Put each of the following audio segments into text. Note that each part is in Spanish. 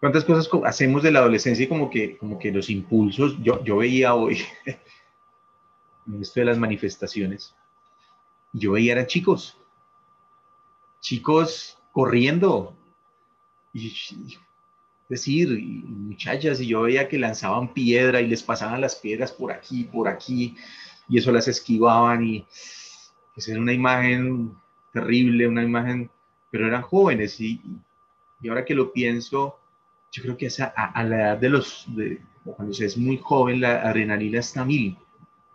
¿Cuántas cosas hacemos de la adolescencia y como que, como que los impulsos, yo, yo veía hoy, en esto de las manifestaciones, yo veía eran chicos, chicos corriendo, y, decir, muchachas, y yo veía que lanzaban piedra y les pasaban las piedras por aquí, por aquí, y eso las esquivaban y pues era una imagen terrible, una imagen, pero eran jóvenes y, y ahora que lo pienso, yo creo que a, la edad de los, de, cuando se es muy joven, la adrenalina está mil.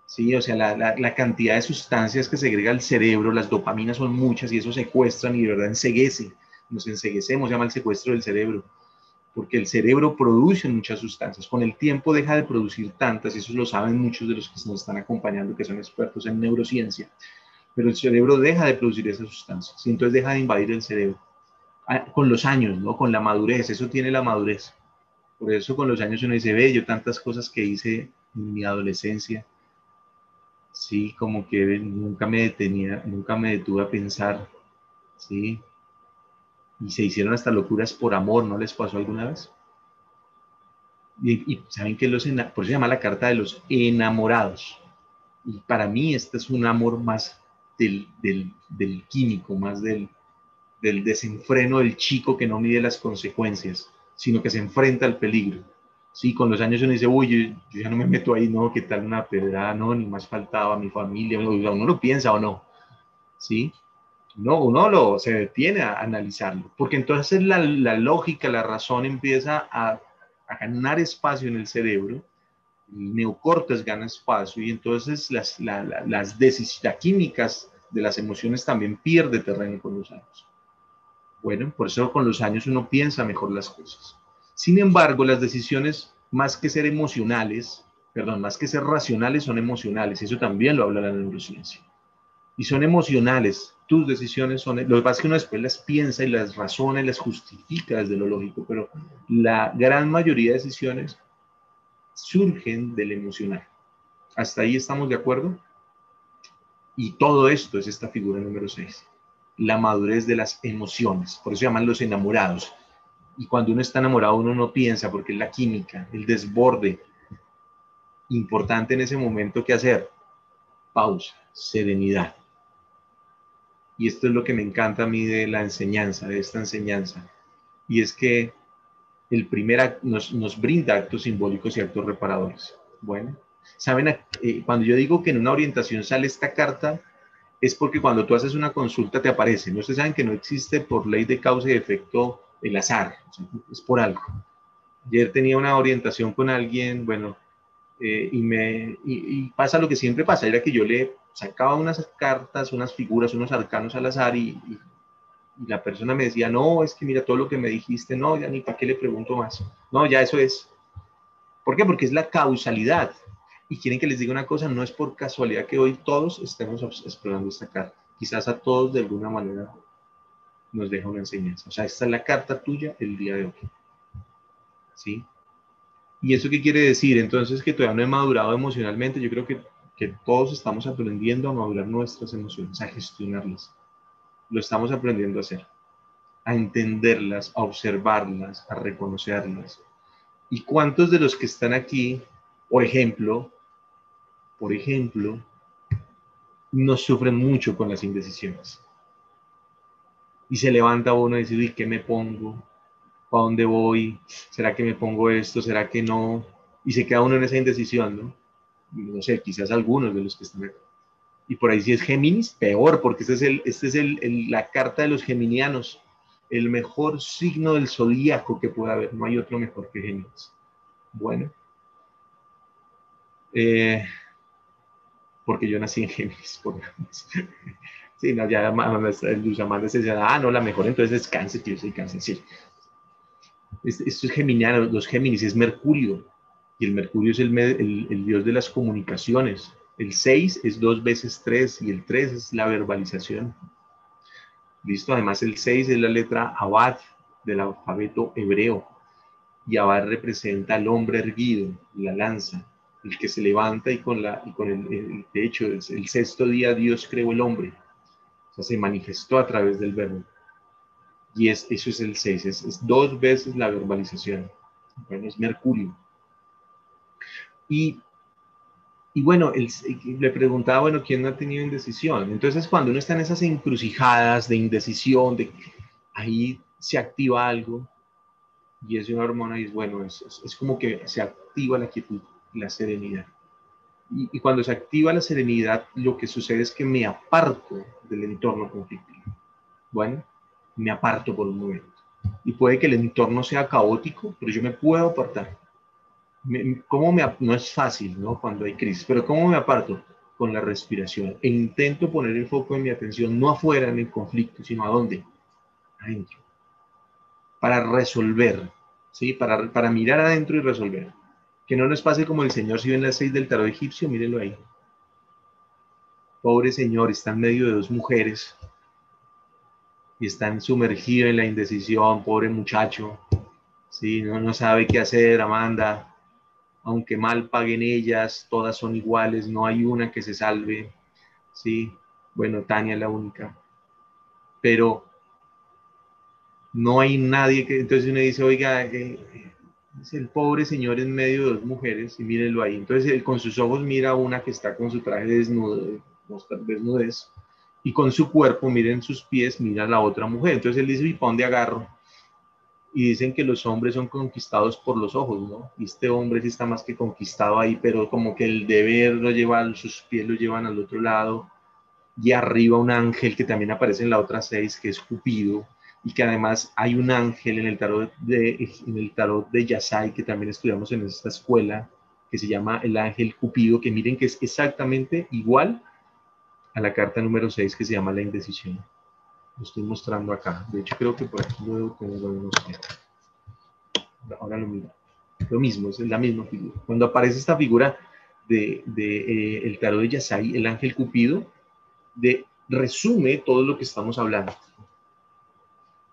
Sí, o sea, la, la, la, cantidad de sustancias que segrega el cerebro, las dopaminas son muchas y eso secuestran y de verdad enseguece. Nos enseguecemos, llama el secuestro del cerebro, porque el cerebro produce muchas sustancias. Con el tiempo deja de producir tantas, y eso lo saben muchos de los que nos están acompañando, que son expertos en neurociencia. Pero el cerebro deja de producir esas sustancias y entonces deja de invadir el cerebro. Ah, con los años, ¿no? Con la madurez, eso tiene la madurez. Por eso con los años uno dice, ve, yo tantas cosas que hice en mi adolescencia, sí, como que nunca me detenía, nunca me detuve a pensar, sí, y se hicieron hasta locuras por amor, ¿no les pasó alguna vez? Y, saben que los, por eso se llama la carta de los enamorados. Y para mí este es un amor más del, del, del químico, más del, del desenfreno del chico que no mide las consecuencias, sino que se enfrenta al peligro. Sí, con los años uno dice, uy, yo, ya no me meto ahí, no, qué tal una pedrada, no, ni más faltaba mi familia, uno lo piensa o no, ¿sí? No, uno lo, se detiene a analizarlo, porque entonces la, la lógica, la razón empieza a, a, ganar espacio en el cerebro, el neocortes gana espacio y entonces las, la, las decisiones químicas de las emociones también pierde terreno con los años. Bueno, por eso con los años uno piensa mejor las cosas. Sin embargo, las decisiones, más que ser emocionales, perdón, más que ser racionales, son emocionales. Eso también lo habla la neurociencia. Y son emocionales. Tus decisiones son... Lo que pasa es que uno después las piensa y las razona y las justifica desde lo lógico, pero la gran mayoría de decisiones surgen del emocional. ¿Hasta ahí estamos de acuerdo? Y todo esto es esta figura número 6 la madurez de las emociones. Por eso llaman los enamorados. Y cuando uno está enamorado, uno no piensa, porque es la química, el desborde. Importante en ese momento que hacer. Pausa, serenidad. Y esto es lo que me encanta a mí de la enseñanza, de esta enseñanza. Y es que el primer nos, nos brinda actos simbólicos y actos reparadores. Bueno, saben, eh, cuando yo digo que en una orientación sale esta carta, es porque cuando tú haces una consulta te aparece. No ustedes saben que no existe por ley de causa y efecto el azar, es por algo. Ayer tenía una orientación con alguien, bueno, eh, y, me, y, pasa lo que siempre pasa, era que yo le sacaba unas cartas, unas figuras, unos arcanos al azar y, la persona me decía, no, es que mira todo lo que me dijiste, no, ya ni para qué le pregunto más. No, ya eso es. ¿Por qué? Porque es la causalidad. Y quieren que les diga una cosa, no es por casualidad que hoy todos estemos explorando esta carta. Quizás a todos de alguna manera nos deja una enseñanza. O sea, esta es la carta tuya el día de hoy. ¿Sí? ¿Y eso qué quiere decir? Entonces que todavía no he madurado emocionalmente. Yo creo que, que todos estamos aprendiendo a madurar nuestras emociones, a gestionarlas. Lo estamos aprendiendo a hacer. A entenderlas, a observarlas, a reconocerlas. ¿Y cuántos de los que están aquí, por ejemplo, por ejemplo, no sufren mucho con las indecisiones. Y se levanta uno y dice, uy, ¿qué me pongo? ¿Para dónde voy? ¿Será que me pongo esto? ¿Será que no? Y se queda uno en esa indecisión, ¿no? No sé, quizás algunos de los que están acá. Y por ahí si es Géminis, peor, porque este es, el, este es el, la carta de los geminianos, el mejor signo del zodíaco que pueda haber. No hay otro mejor que Géminis. Bueno. Eh, porque yo nací en Géminis, por Sí, no, ya Luz Amanda se decía, ah, no, la mejor entonces es cáncer, que yo soy cáncer, sí. Esto es geminiano, los Géminis es Mercurio, y el Mercurio es el, el dios de las comunicaciones. El 6 es dos veces 3 y el 3 es la verbalización. Listo, además el 6 es la letra Abad del alfabeto hebreo. Y Abad representa al hombre erguido, la lanza, el que se levanta y con, la, y con el, hecho, el, el sexto día Dios creó el hombre, o sea, se manifestó a través del verbo. Y es, eso es el 6, es, dos veces la verbalización. Bueno, es Mercurio. Y, y bueno, le preguntaba, bueno, ¿quién no ha tenido indecisión? Entonces, cuando uno está en esas encrucijadas de indecisión, de ahí se activa algo y es una hormona y es bueno, es, es, como que se activa la quietud, la serenidad. Y, y, cuando se activa la serenidad, lo que sucede es que me aparto del entorno conflictivo. Bueno, me aparto por un momento. Y puede que el entorno sea caótico, pero yo me puedo apartar. ¿Cómo me, no es fácil, ¿no? Cuando hay crisis, pero ¿cómo me aparto? Con la respiración. E intento poner el foco de mi atención no afuera en el conflicto, sino a dónde? Adentro. Para resolver, ¿sí? Para, para mirar adentro y resolver. Que no nos pase como el Señor, si ven las seis del tarot egipcio, mírenlo ahí. Pobre Señor, está en medio de dos mujeres y están sumergidos en la indecisión, pobre muchacho. Sí, no, no sabe qué hacer, Amanda. Aunque mal paguen ellas, todas son iguales, no hay una que se salve. Sí, bueno, Tania es la única. Pero no hay nadie que, entonces uno dice, oiga, eh, es el pobre señor en medio de dos mujeres y mírenlo ahí. Entonces él con sus ojos mira a una que está con su traje desnudo, desnudez, y con su cuerpo, miren sus pies, mira a la otra mujer. Entonces él dice, ¿y para dónde agarro? Y dicen que los hombres son conquistados por los ojos, ¿no? Y este hombre sí está más que conquistado ahí, pero como que el deber lo lleva, sus pies lo llevan al otro lado. Y arriba un ángel que también aparece en la otra seis, que es Cupido, y que además hay un ángel en el tarot de, en el tarot de Yasai, que también estudiamos en esta escuela, que se llama el ángel Cupido, que miren que es exactamente igual a la carta número 6 que se llama la indecisión. Lo estoy mostrando acá. De hecho, creo que por aquí lo no sé. Ahora lo miro. Lo mismo, es la misma figura. Cuando aparece esta figura de, de eh, el tarot de Yasai, el ángel Cupido, de, resume todo lo que estamos hablando.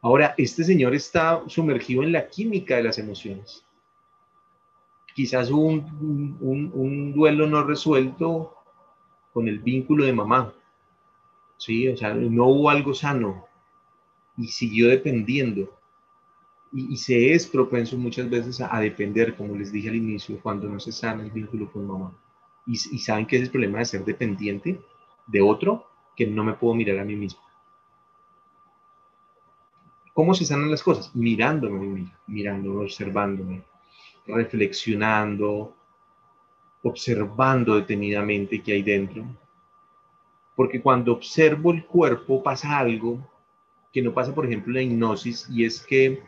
Ahora, este señor está sumergido en la química de las emociones. Quizás un, un, un duelo no resuelto con el vínculo de mamá. ¿Sí? O sea, no hubo algo sano y siguió dependiendo. Y, se es propenso muchas veces a, depender, como les dije al inicio, cuando no se sana el vínculo con mamá. Y, y saben que es el problema de ser dependiente de otro, que no me puedo mirar a mí mismo. ¿Cómo se sanan las cosas? Mirándome, mirándome, observándome, reflexionando, observando detenidamente qué hay dentro. Porque cuando observo el cuerpo pasa algo que no pasa, por ejemplo, en la hipnosis, y es que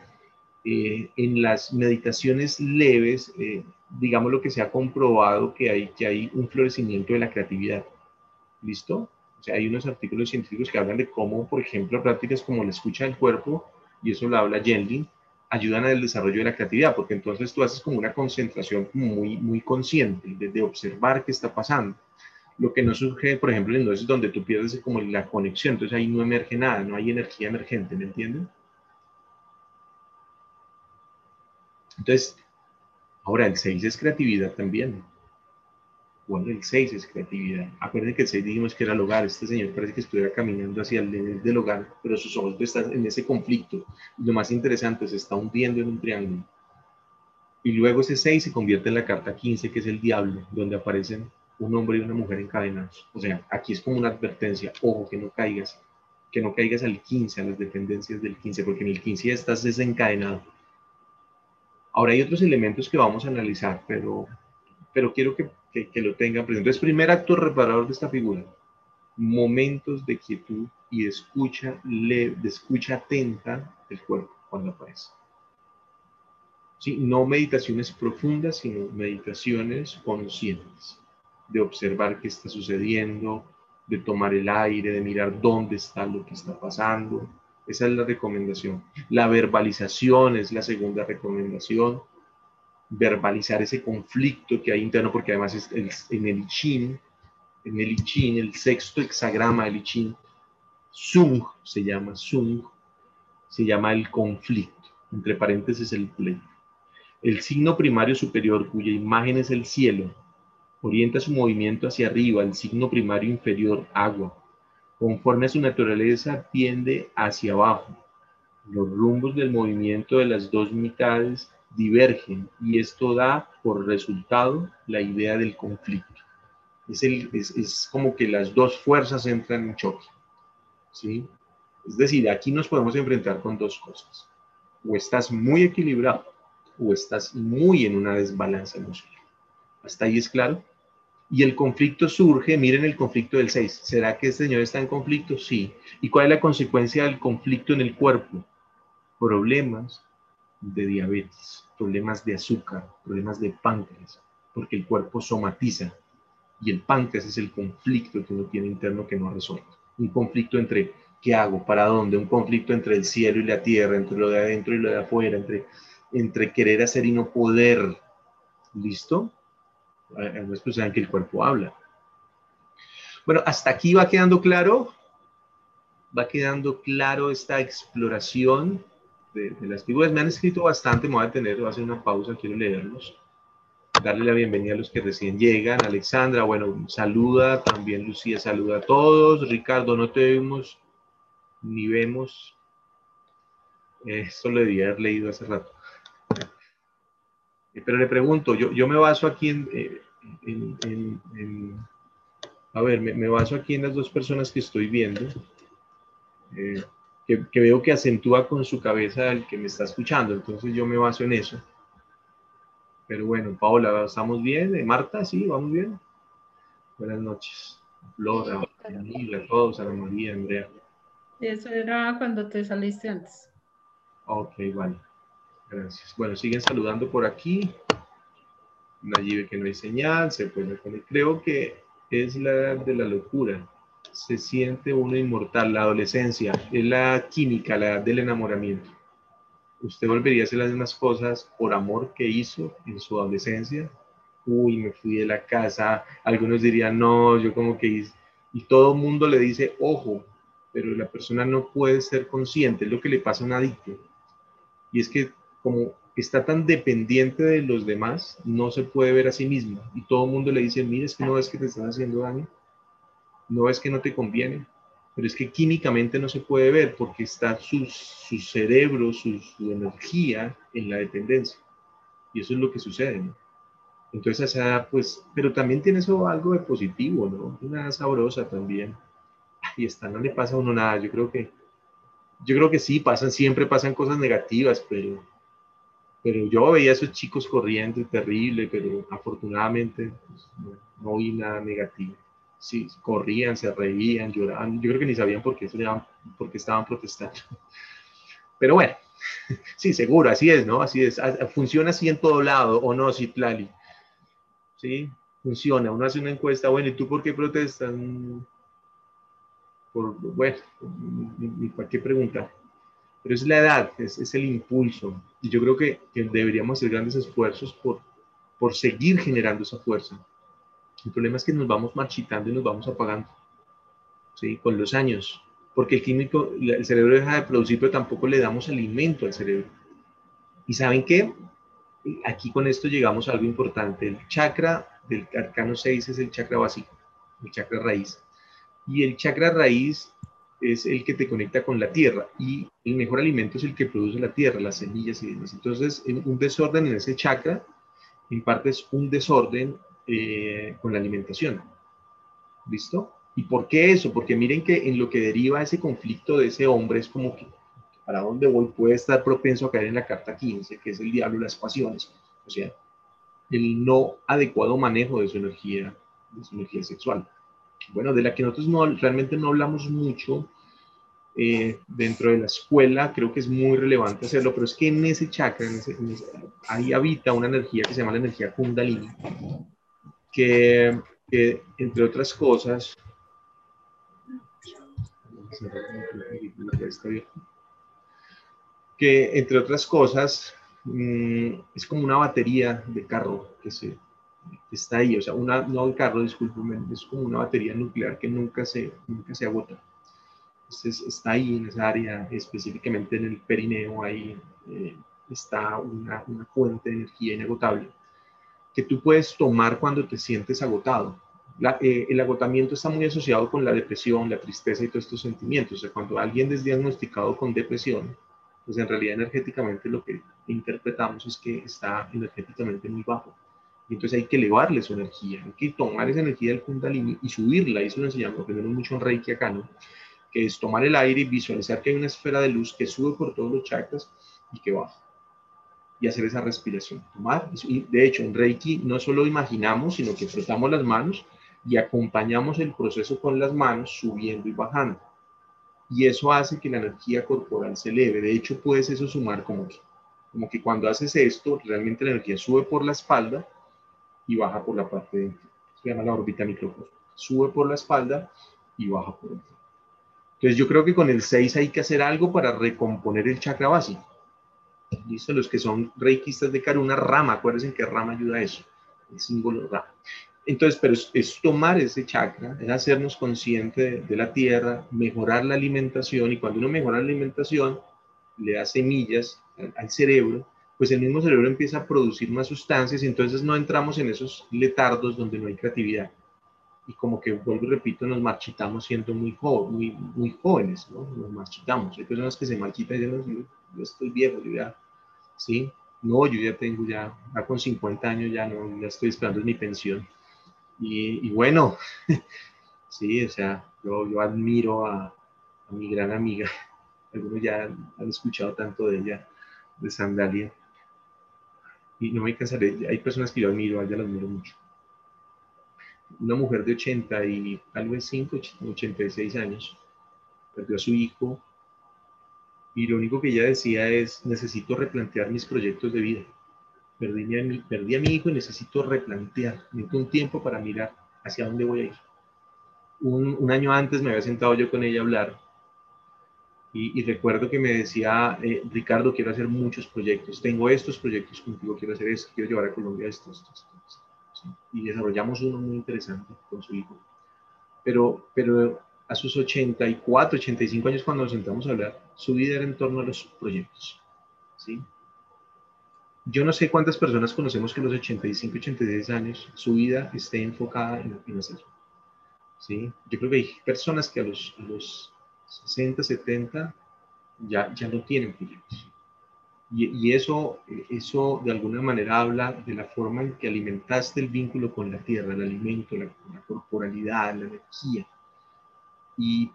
eh, en las meditaciones leves, eh, digamos lo que se ha comprobado que hay, que hay un florecimiento de la creatividad. ¿Listo? O sea, hay unos artículos científicos que hablan de cómo, por ejemplo, prácticas como la escucha del cuerpo, y eso lo habla Yendlin, ayudan al desarrollo de la creatividad, porque entonces tú haces como una concentración muy, muy consciente de, observar qué está pasando. Lo que no surge, por ejemplo, en es donde tú pierdes como la conexión, entonces ahí no emerge nada, no hay energía emergente, ¿me entienden? Entonces, ahora el 6 es creatividad también. Bueno, el 6 es creatividad. Acuérdense que el 6 dijimos que era el hogar. Este señor parece que estuviera caminando hacia el del hogar, pero sus ojos están en ese conflicto. Lo más interesante, se está hundiendo en un triángulo. Y luego ese 6 se convierte en la carta 15, que es el diablo, donde aparecen un hombre y una mujer encadenados. O sea, aquí es como una advertencia, ojo, que no caigas, que no caigas al 15, a las dependencias del 15, porque en el 15 ya estás desencadenado. Ahora hay otros elementos que vamos a analizar, pero, pero quiero que que, lo tengan presente. Entonces, primer acto reparador de esta figura, momentos de quietud y escucha, de escucha atenta del cuerpo cuando aparece. ¿Sí? No meditaciones profundas, sino meditaciones conscientes, de observar qué está sucediendo, de tomar el aire, de mirar dónde está lo que está pasando. Esa es la recomendación. La verbalización es la segunda recomendación verbalizar ese conflicto que hay interno, porque además es en el I en el I el sexto hexagrama del I Sung se llama Sung, se llama el conflicto, entre paréntesis el pleito. El signo primario superior, cuya imagen es el cielo, orienta su movimiento hacia arriba, el signo primario inferior, agua. Conforme a su naturaleza, tiende hacia abajo. los rumbos del movimiento de las dos mitades divergen y esto da por resultado la idea del conflicto. Es, como que las dos fuerzas entran en choque. ¿sí? Es decir, aquí nos podemos enfrentar con dos cosas. O estás muy equilibrado o estás muy en una desbalanza emocional. ¿Hasta ahí es claro? Y el conflicto surge, miren el conflicto del 6. ¿Será que este señor está en conflicto? Sí. ¿Y cuál es la consecuencia del conflicto en el cuerpo? Problemas de diabetes, problemas de azúcar, problemas de páncreas, porque el cuerpo somatiza y el páncreas es el conflicto que uno tiene interno que no resuelve. Un conflicto entre qué hago, para dónde, un conflicto entre el cielo y la tierra, entre lo de adentro y lo de afuera, entre, entre querer hacer y no poder. ¿Listo? Además, pues saben que el cuerpo habla. Bueno, hasta aquí va quedando claro. Va quedando claro esta exploración de, las figuras. Me han escrito bastante, me voy a tener, voy a hacer una pausa, quiero leerlos. Darle la bienvenida a los que recién llegan. Alexandra, bueno, saluda, también Lucía saluda a todos. Ricardo, no te vemos ni vemos. Esto lo debía haber leído hace rato. Eh, pero le pregunto, yo, yo me baso aquí en, eh, a ver, me, baso aquí en las dos personas que estoy viendo. Eh, que, veo que acentúa con su cabeza el que me está escuchando, entonces yo me baso en eso. Pero bueno, Paola, ¿estamos bien? ¿Eh, Marta, sí, vamos bien. Buenas noches. Flora, Daniela, todos, Ana María, Andrea. Eso era cuando te saliste antes. Ok, vale. Gracias. Bueno, siguen saludando por aquí. Nayibe que no hay señal, se puede Creo que es la de la locura se siente uno inmortal, la adolescencia, es la química, la del enamoramiento. ¿Usted volvería a hacer las mismas cosas por amor que hizo en su adolescencia? Uy, me fui de la casa. Algunos dirían, no, yo como que hice. Y todo el mundo le dice, ojo, pero la persona no puede ser consciente, es lo que le pasa a un adicto. Y es que como está tan dependiente de los demás, no se puede ver a sí mismo. Y todo el mundo le dice, mira, es que no ves que te están haciendo daño no es que no te conviene, pero es que químicamente no se puede ver porque está su, su cerebro, su, energía en la dependencia. Y eso es lo que sucede. Entonces, esa pues, pero también tiene eso algo de positivo, ¿no? Una sabrosa también. Y está, no le pasa a uno nada. Yo creo que, yo creo que sí, pasan, siempre pasan cosas negativas, pero, pero yo veía a esos chicos corriendo terrible, pero afortunadamente pues, no vi nada negativo sí, corrían, se reían, lloraban. Yo creo que ni sabían por qué, por qué estaban protestando. Pero bueno, sí, seguro, así es, ¿no? Así es. Funciona así en todo lado, ¿o no, Citlali? Sí, funciona. Uno hace una encuesta, bueno, ¿y tú por qué protestas? Por, bueno, ¿para qué? Pero es la edad, es, es el impulso. Y yo creo que, que, deberíamos hacer grandes esfuerzos por, por seguir generando esa fuerza. El problema es que nos vamos marchitando y nos vamos apagando, ¿sí? Con los años, porque el químico, el cerebro deja de producir, pero tampoco le damos alimento al cerebro. ¿Y saben qué? Aquí con esto llegamos a algo importante. El chakra del arcano 6 es el chakra básico, el chakra raíz. Y el chakra raíz es el que te conecta con la tierra y el mejor alimento es el que produce la tierra, las semillas y demás. Entonces, un desorden en ese chakra, en parte un desorden eh, con la alimentación. ¿Listo? ¿Y por qué eso? Porque miren que en lo que deriva ese conflicto de ese hombre es como que para dónde voy puede estar propenso a caer en la carta 15, que es el diablo las pasiones. O sea, el no adecuado manejo de su energía, de su energía sexual. Bueno, de la que nosotros no, realmente no hablamos mucho eh, dentro de la escuela, creo que es muy relevante hacerlo, pero es que en ese chakra, ahí habita una energía que se llama la energía kundalini, que, entre otras cosas, que entre otras cosas mm, es como una batería de carro que, se, está ahí, o sea, una, no carro, discúlpeme, es como una batería nuclear que nunca se, nunca se agota. Entonces está ahí en esa área, específicamente en el perineo, ahí eh, está una, una fuente de energía inagotable que tú puedes tomar cuando te sientes agotado. Eh, el agotamiento está muy asociado con la depresión, la tristeza y todos estos sentimientos. O sea, cuando alguien es diagnosticado con depresión, pues en realidad energéticamente lo que interpretamos es que está energéticamente muy bajo. Y entonces hay que elevarle su energía, hay que tomar esa energía del Kundalini y subirla. Y eso lo enseñamos, lo aprendemos mucho en Reiki acá, ¿no? Que es tomar el aire y visualizar que hay una esfera de luz que sube por todos los chakras y que baja. Y hacer esa respiración. Tomar. Y de hecho, en Reiki no solo imaginamos, sino que frotamos las manos y acompañamos el proceso con las manos subiendo y bajando. Y eso hace que la energía corporal se eleve. De hecho, puedes eso sumar como que, como que cuando haces esto, realmente la energía sube por la espalda y baja por la parte de Se llama la órbita microcosmos. Sube por la espalda y baja por dentro. Entonces yo creo que con el 6 hay que hacer algo para recomponer el chakra básico. Listo, los que son reikistas de Karuna, rama, acuérdense que rama ayuda a eso, el símbolo rama. Entonces, pero es, tomar ese chakra, es hacernos conscientes de, la tierra, mejorar la alimentación y cuando uno mejora la alimentación, le da semillas al cerebro pues el mismo cerebro empieza a producir más sustancias y entonces no entramos en esos letardos donde no hay creatividad. Y como que, vuelvo y repito, nos marchitamos siendo muy, muy, muy jóvenes, ¿no? Nos marchitamos. Hay personas que se marchitan y dicen, yo, estoy viejo, yo ya, ¿sí? No, yo ya tengo ya, ya con 50 años ya no, ya estoy esperando mi pensión. Y, y bueno, sí, o sea, yo, yo admiro a, a mi gran amiga, algunos ya han escuchado tanto de ella, de Sandalia y no me cansaré, hay personas que yo admiro, a ella las admiro mucho. Una mujer de 80 y tal vez 5, 86 años, perdió a su hijo y lo único que ella decía es, necesito replantear mis proyectos de vida. Perdí a mi, perdí a mi hijo y necesito replantear, necesito un tiempo para mirar hacia dónde voy a ir. Un, un año antes me había sentado yo con ella a hablar y, recuerdo que me decía, eh, Ricardo, quiero hacer muchos proyectos, tengo estos proyectos contigo, quiero hacer esto, quiero llevar a Colombia estos, estos, Y desarrollamos uno muy interesante con su hijo. Pero, pero a sus 84, 85 años cuando nos sentamos a hablar, su vida era en torno a los proyectos. ¿sí? Yo no sé cuántas personas conocemos que a los 85, 86 años su vida esté enfocada en, en hacer. ¿sí? Yo creo que hay personas que a los, a los 60, 70, ya, ya no tienen proyectos. Y, y, eso, eso de alguna manera habla de la forma en que alimentaste el vínculo con la tierra, el alimento, la, corporalidad, la energía. Y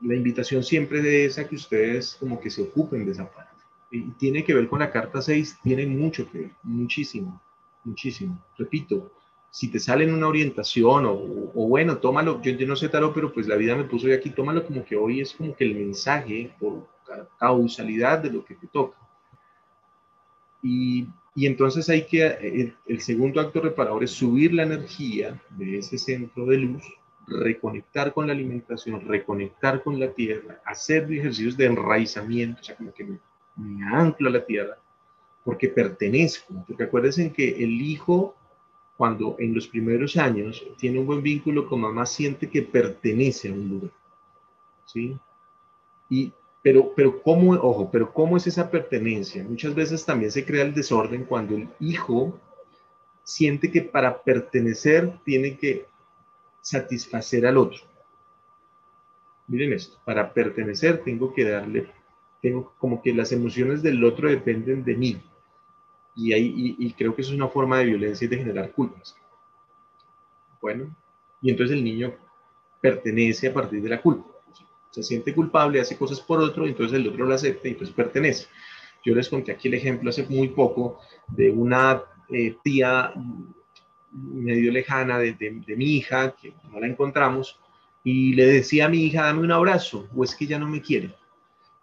la invitación siempre de esa que ustedes como que se ocupen de esa parte. Y tiene que ver con la carta 6, tiene mucho que ver, muchísimo, muchísimo. Repito, si te sale en una orientación o, bueno, tómalo, yo, no sé tarot, pero pues la vida me puso hoy aquí, tómalo como que hoy es como que el mensaje por causalidad de lo que te toca. Y, y entonces hay que, el, el, segundo acto reparador es subir la energía de ese centro de luz, reconectar con la alimentación, reconectar con la tierra, hacer ejercicios de enraizamiento, o sea, como que me, me anclo a la tierra, porque pertenezco, porque acuérdense que el hijo cuando en los primeros años tiene un buen vínculo con mamá, siente que pertenece a un lugar. ¿Sí? Y, pero, pero, ¿cómo, ojo, pero cómo es esa pertenencia? Muchas veces también se crea el desorden cuando el hijo siente que para pertenecer tiene que satisfacer al otro. Miren esto, para pertenecer tengo que darle, tengo como que las emociones del otro dependen de mí. Y, ahí, y, creo que eso es una forma de violencia y de generar culpas. Bueno, y entonces el niño pertenece a partir de la culpa. Se siente culpable, hace cosas por otro, entonces el otro lo acepta y entonces pertenece. Yo les conté aquí el ejemplo hace muy poco de una eh, tía medio lejana de, de, mi hija, que no la encontramos, y le decía a mi hija, dame un abrazo, o es que ya no me quiere.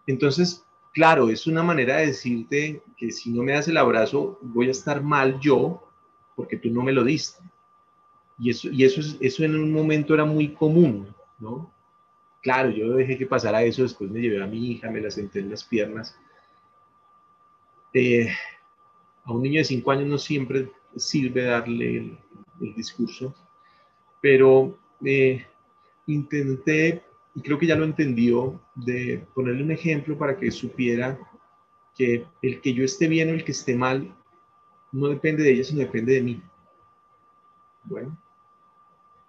Entonces, claro, es una manera de decirte que si no me das el abrazo, voy a estar mal yo porque tú no me lo diste. Y eso, y eso, eso en un momento era muy común, ¿no? Claro, yo dejé que pasara eso, después me llevé a mi hija, me la senté en las piernas. Eh, a un niño de cinco años no siempre sirve darle el, discurso, pero eh, intenté y creo que ya lo entendió, de ponerle un ejemplo para que supiera que el que yo esté bien o el que esté mal no depende de ella, sino depende de mí. Bueno.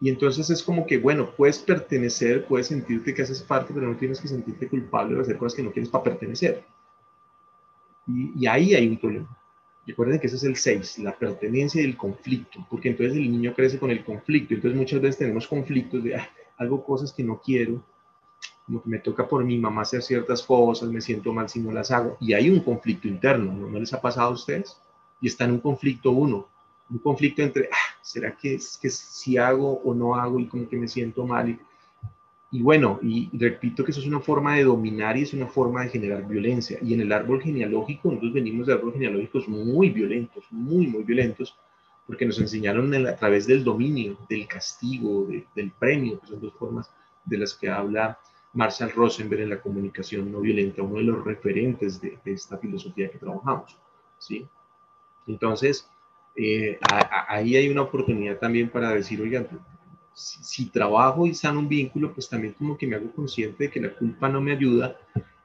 Y entonces es como que, bueno, puedes pertenecer, puedes sentirte que haces parte, pero no tienes que sentirte culpable de hacer cosas que no quieres para pertenecer. Y, ahí hay un problema. Recuerden que ese es el 6, la pertenencia y el conflicto, porque entonces el niño crece con el conflicto. Entonces muchas veces tenemos conflictos de, algo cosas que no quiero, como que me toca por mi mamá hacer ciertas cosas, me siento mal si no las hago. Y hay un conflicto interno, ¿no, ¿No les ha pasado a ustedes? Y está en un conflicto uno, un conflicto entre, ah, ¿será que, que si hago o no hago y como que me siento mal? Y, y bueno, y repito que eso es una forma de dominar y es una forma de generar violencia. Y en el árbol genealógico, nosotros venimos de árboles genealógicos muy violentos, muy, muy violentos, porque nos enseñaron a través del dominio, del castigo, del premio, que son dos formas de las que habla Marshall Rosenberg en la comunicación no violenta, uno de los referentes de, esta filosofía que trabajamos. ¿sí? Entonces, eh, ahí hay una oportunidad también para decir, oigan, si, trabajo y sano un vínculo, pues también como que me hago consciente de que la culpa no me ayuda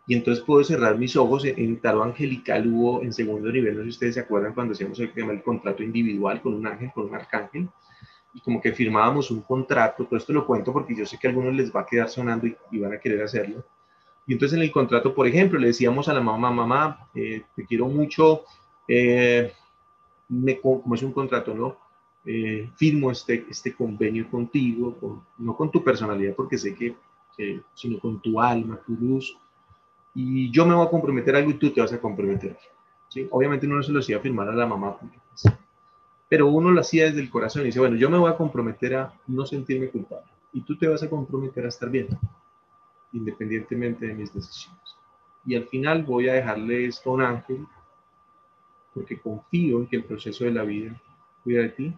y entonces puedo cerrar mis ojos. En, en Tarot Angelical hubo en segundo nivel, no sé si ustedes se acuerdan cuando hacíamos el, el contrato individual con un ángel, con un arcángel, y como que firmábamos un contrato, todo esto lo cuento porque yo sé que a algunos les va a quedar sonando y, van a querer hacerlo. Y entonces en el contrato, por ejemplo, le decíamos a la mamá, mamá, eh, te quiero mucho, eh, me, como es un contrato, ¿no? Eh, firmo este, este convenio contigo, no con tu personalidad, porque sé que, sino con tu alma, tu luz, y yo me voy a comprometer a algo y tú te vas a comprometer. ¿sí? Obviamente no se lo hacía firmar a la mamá, pues, pero uno lo hacía desde el corazón y dice, bueno, yo me voy a comprometer a no sentirme culpable y tú te vas a comprometer a estar bien, independientemente de mis decisiones. Y al final voy a dejarle esto a un ángel, porque confío en que el proceso de la vida cuida de ti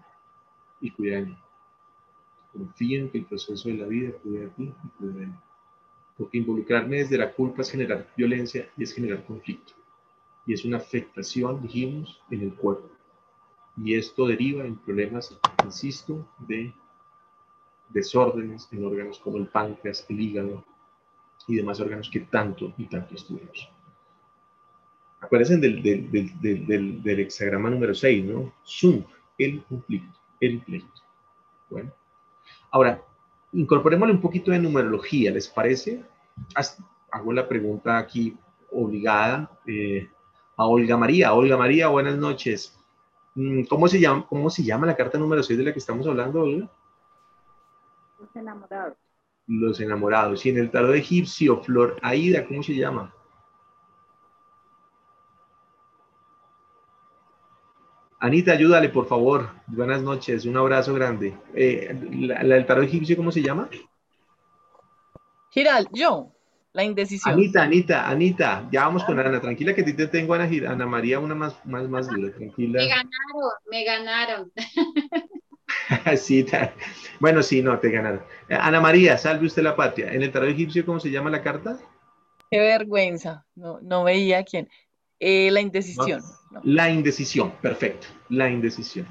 y cuida de mí. Confío en que el proceso de la vida cuida de ti y cuida de mí. Porque involucrarme desde la culpa es generar violencia y es generar conflicto. Y es una afectación, dijimos, en el cuerpo. Y esto deriva en problemas, insisto, de desórdenes en órganos como el páncreas, el hígado y demás órganos que tanto y tanto estudiamos. Acuérdense del, del, del, del, hexagrama número 6, ¿no? Sum, el conflicto el pleito. Bueno, ahora, incorporémosle un poquito de numerología, ¿les parece? Hago la pregunta aquí obligada eh, a Olga María. Olga María, buenas noches. Mm, ¿Cómo se, llama, ¿Cómo se llama la carta número 6 de la que estamos hablando, Olga? Los enamorados. Los enamorados. Y en el tarot egipcio, Flor Aida, ¿cómo se llama? Anita, ayúdale, por favor. Buenas noches, un abrazo grande. Eh, la, del tarot egipcio, ¿cómo se llama? Giral, yo, la indecisión. Anita, Anita, Anita, ya vamos con Ana. Tranquila que a ti te tengo, Ana, Ana María, una más, más, más dura, tranquila. Me ganaron, me ganaron. sí, bueno, sí, no, te ganaron. Eh, Ana María, salve usted la patria. ¿En el tarot egipcio cómo se llama la carta? Qué vergüenza, no, no veía quién. Eh, la indecisión. La indecisión, perfecto. La indecisión.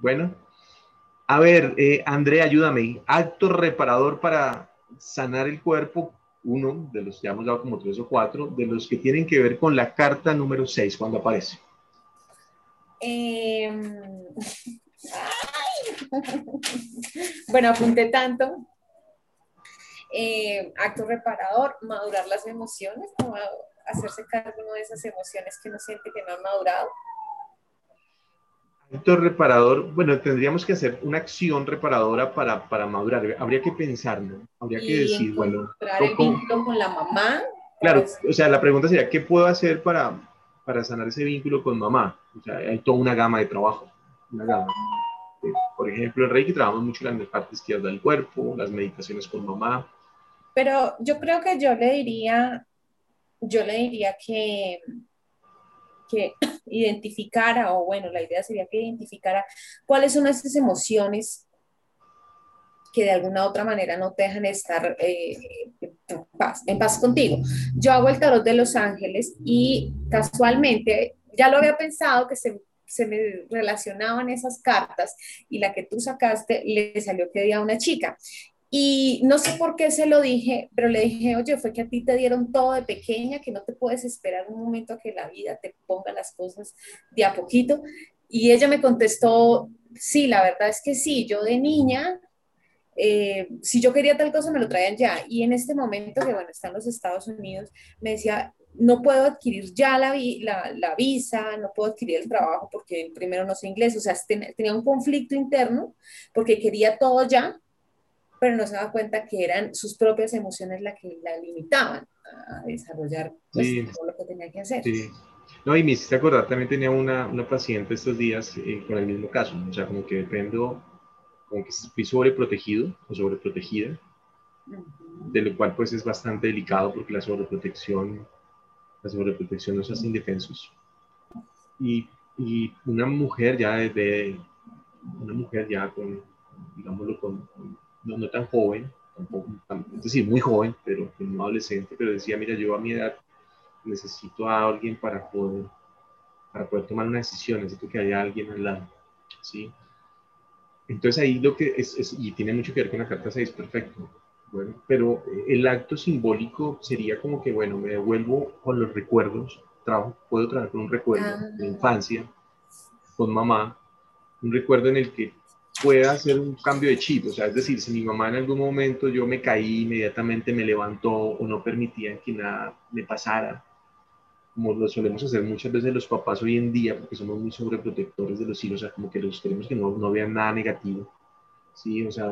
Bueno, a ver, eh, Andrea, ayúdame. Acto reparador para sanar el cuerpo, uno de los que hemos dado como tres o cuatro, de los que tienen que ver con la carta número seis, cuando aparece. Em, bueno, apunté tanto. Eh, acto reparador, madurar las emociones, hacerse cargo de esas emociones que uno siente que no han madurado. Reparador, bueno, tendríamos que hacer una acción reparadora para, para madurar. Habría que pensarlo, habría que decir, bueno. el vínculo con la mamá. Claro, pues o sea, la pregunta sería, ¿qué puedo hacer para, para sanar ese vínculo con mamá? O sea, hay toda una gama de trabajo, una gama. Por ejemplo, el Reiki trabajamos mucho en la parte izquierda del cuerpo, las meditaciones con mamá. Pero yo creo que yo le diría yo le diría que, que identificara, o bueno, la idea sería que identificara cuáles son esas emociones que de alguna otra manera no te dejan estar eh, en, paz, en paz contigo. Yo hago el tarot de los ángeles y casualmente ya lo había pensado que se, se me relacionaban esas cartas y la que tú sacaste le salió que día una chica. Y no sé por qué se lo dije, pero le dije, oye, fue que a ti te dieron todo de pequeña, que no te puedes esperar un momento a que la vida te ponga las cosas de a poquito. Y ella me contestó, sí, la verdad es que sí, yo de niña, eh, si yo quería tal cosa, me lo traían ya. Y en este momento, que bueno, está en los Estados Unidos, me decía, no puedo adquirir ya la, la, visa, no puedo adquirir el trabajo porque primero no sé inglés, o sea, tenía un conflicto interno porque quería todo ya, pero no se daba cuenta que eran sus propias emociones las que la limitaban a desarrollar pues, todo lo que tenía que hacer. Sí. No, y me hiciste acordar, también tenía una, una paciente estos días eh, con el mismo caso, o sea, como que dependo, como que fui sobreprotegido o sobreprotegida, de lo cual pues es bastante delicado porque la sobreprotección, la sobreprotección nos hace indefensos. Y, y una mujer ya de, una mujer ya con, digámoslo, con, no, no tan joven, tampoco, es decir, muy joven, pero no adolescente, pero decía, mira, yo a mi edad necesito a alguien para poder, para poder tomar una decisión, necesito que haya alguien al lado, ¿sí? Entonces ahí lo que es, es, y tiene mucho que ver con la carta 6, perfecto, bueno, pero el acto simbólico sería como que, bueno, me devuelvo con los recuerdos, trabajo, puedo trabajar con un recuerdo de infancia, con mamá, un recuerdo en el que pueda hacer un cambio de chip, o sea, es decir, si mi mamá en algún momento yo me caí, inmediatamente me levantó o no permitía que nada me pasara, como lo solemos hacer muchas veces los papás hoy en día, porque somos muy sobreprotectores de los hijos, o sea, como que los queremos que no, no vean nada negativo, ¿sí? O sea,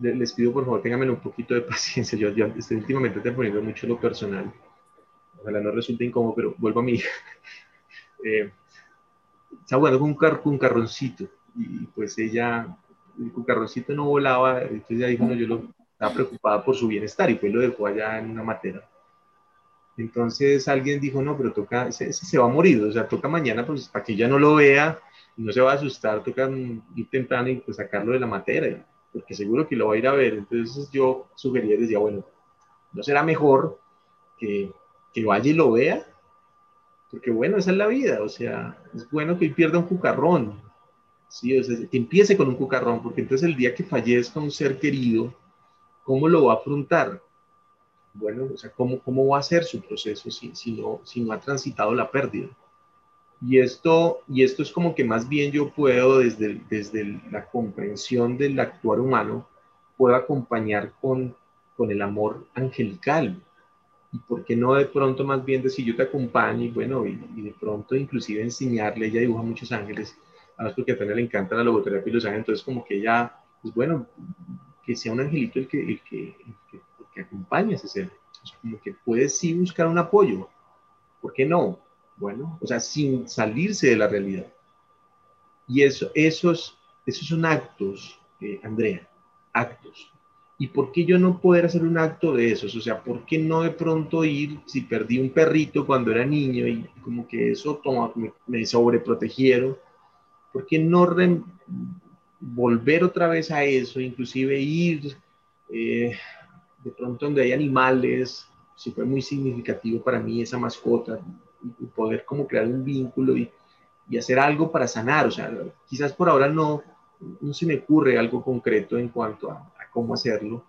les pido por favor, ténganme un poquito de paciencia, yo, yo estoy últimamente poniendo mucho lo personal, ojalá no resulte incómodo, pero vuelvo a mi eh, estaba jugando con un, car un carroncito y pues ella, el carroncito no volaba, entonces ella dijo, no, yo lo, estaba preocupada por su bienestar y pues lo dejó allá en una matera. Entonces alguien dijo, no, pero toca, ese, se va a morir, o sea, toca mañana pues para que ella no lo vea no se va a asustar, toca ir temprano y pues sacarlo de la matera, porque seguro que lo va a ir a ver. Entonces yo sugería, decía, bueno, ¿no será mejor que, que vaya y lo vea? Porque bueno, esa es la vida, o sea, es bueno que pierda un cucarrón, ¿sí? O sea, que empiece con un cucarrón, porque entonces el día que fallezca un ser querido, ¿cómo lo va a afrontar? bueno, o sea, ¿cómo, cómo va a ser su proceso si, si, no, si no ha transitado la pérdida? Y esto, y esto es como que más bien yo puedo, desde, desde la comprensión del actuar humano, puedo acompañar con, con el amor angelical. Y por qué no de pronto más bien decir yo te acompaño y bueno, y, de pronto inclusive enseñarle, ella dibuja muchos ángeles, además porque a Tania le encanta la logoterapia y los ángeles, entonces como que ella, pues bueno, que sea un angelito el que, el que, el que que acompaña ese ser. como que puedes sí buscar un apoyo. ¿Por qué no? Bueno, o sea, sin salirse de la realidad. Y eso, esos, esos son actos, eh, Andrea, actos. ¿Y por qué yo no poder hacer un acto de esos? O sea, ¿por qué no de pronto ir, si perdí un perrito cuando era niño y como que eso toma, me, sobreprotegieron, ¿por qué no volver otra vez a eso, inclusive ir eh, de pronto donde hay animales, sí fue muy significativo para mí esa mascota, y poder como crear un vínculo y, y hacer algo para sanar, o sea, quizás por ahora no, no se me ocurre algo concreto en cuanto a, cómo hacerlo,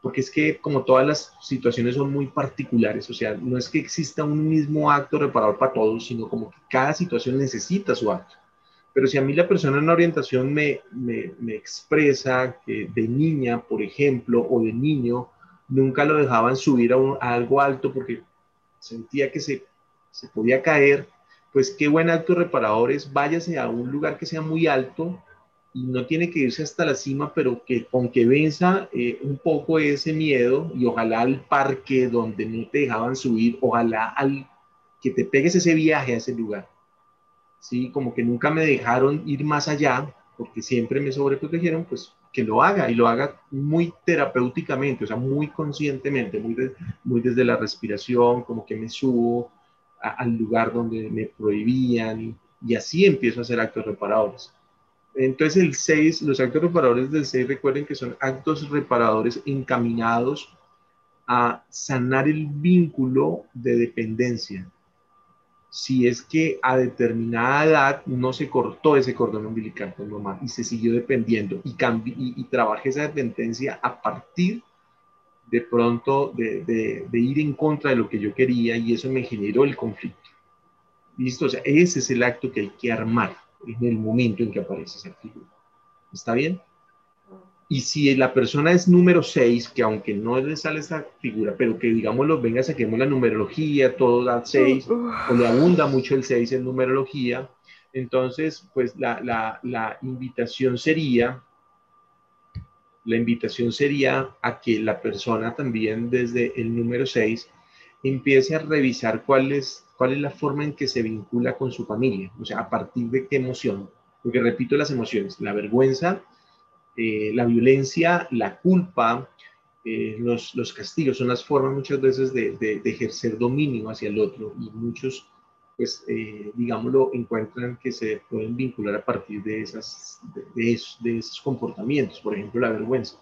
porque es que como todas las situaciones son muy particulares, o sea, no es que exista un mismo acto reparador para todos, sino como que cada situación necesita su acto. Pero si a mí la persona en la orientación me, me, me expresa que de niña, por ejemplo, o de niño, nunca lo dejaban subir a, algo alto porque sentía que se, se, podía caer, pues qué buen acto reparador es, váyase a un lugar que sea muy alto y no tiene que irse hasta la cima, pero que aunque venza eh, un poco ese miedo y ojalá al parque donde no te dejaban subir, ojalá al que te pegues ese viaje a ese lugar. Sí, como que nunca me dejaron ir más allá porque siempre me sobreprotegieron, pues que lo haga y lo haga muy terapéuticamente, o sea, muy conscientemente, muy, muy desde la respiración, como que me subo al lugar donde me prohibían y, así empiezo a hacer actos reparadores. Entonces el 6, los actos reparadores del 6 recuerden que son actos reparadores encaminados a sanar el vínculo de dependencia si es que a determinada edad no se cortó ese cordón umbilical con mamá y se siguió dependiendo y, y, trabajé esa dependencia a partir de pronto de, de, ir en contra de lo que yo quería y eso me generó el conflicto. ¿Listo? O sea, ese es el acto que hay que armar en el momento en que aparece esa figura. ¿Está bien? Y si la persona es número 6, que aunque no le sale esa figura, pero que digámoslo, venga, saquemos la numerología, todo da 6, o le abunda mucho el 6 en numerología, entonces, pues la, la, la invitación sería, la invitación sería a que la persona también desde el número 6 empiece a revisar cuál es, cuál es la forma en que se vincula con su familia, o sea, a partir de qué emoción. Porque repito las emociones, la vergüenza, eh, la violencia, la culpa, eh, los, los, castigos son las formas muchas veces de, de, ejercer dominio hacia el otro y muchos, pues, eh, digámoslo, encuentran que se pueden vincular a partir de, esas, de, esos, de esos comportamientos, por ejemplo, la vergüenza.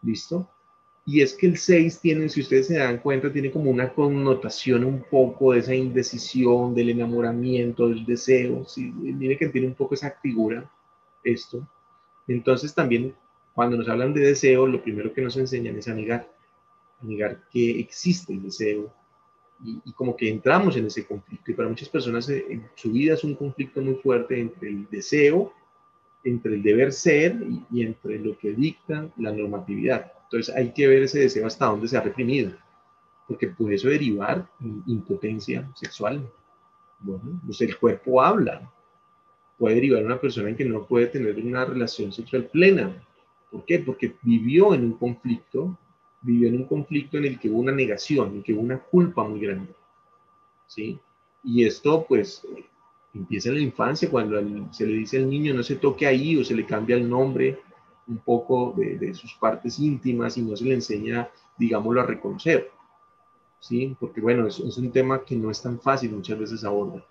¿Listo? Y es que el 6 tiene, si ustedes se dan cuenta, tiene como una connotación un poco de esa indecisión, del enamoramiento, del deseo. ¿sí? Tiene que tiene un poco esa figura, esto. Entonces también cuando nos hablan de deseo, lo primero que nos enseñan es a negar, a negar que existe el deseo y, como que entramos en ese conflicto. Y para muchas personas eh, en su vida es un conflicto muy fuerte entre el deseo, entre el deber ser y, entre lo que dicta la normatividad. Entonces hay que ver ese deseo hasta dónde se ha reprimido, porque puede eso derivar en impotencia sexual. Bueno, pues el cuerpo habla, puede derivar una persona en que no puede tener una relación sexual plena. ¿Por qué? Porque vivió en un conflicto, vivió en un conflicto en el que hubo una negación, en el que hubo una culpa muy grande. ¿Sí? Y esto, pues, empieza en la infancia, cuando se le dice al niño no se toque ahí o se le cambia el nombre un poco de, sus partes íntimas y no se le enseña, digámoslo, a reconocer. ¿Sí? Porque, bueno, es, un tema que no es tan fácil muchas veces abordar.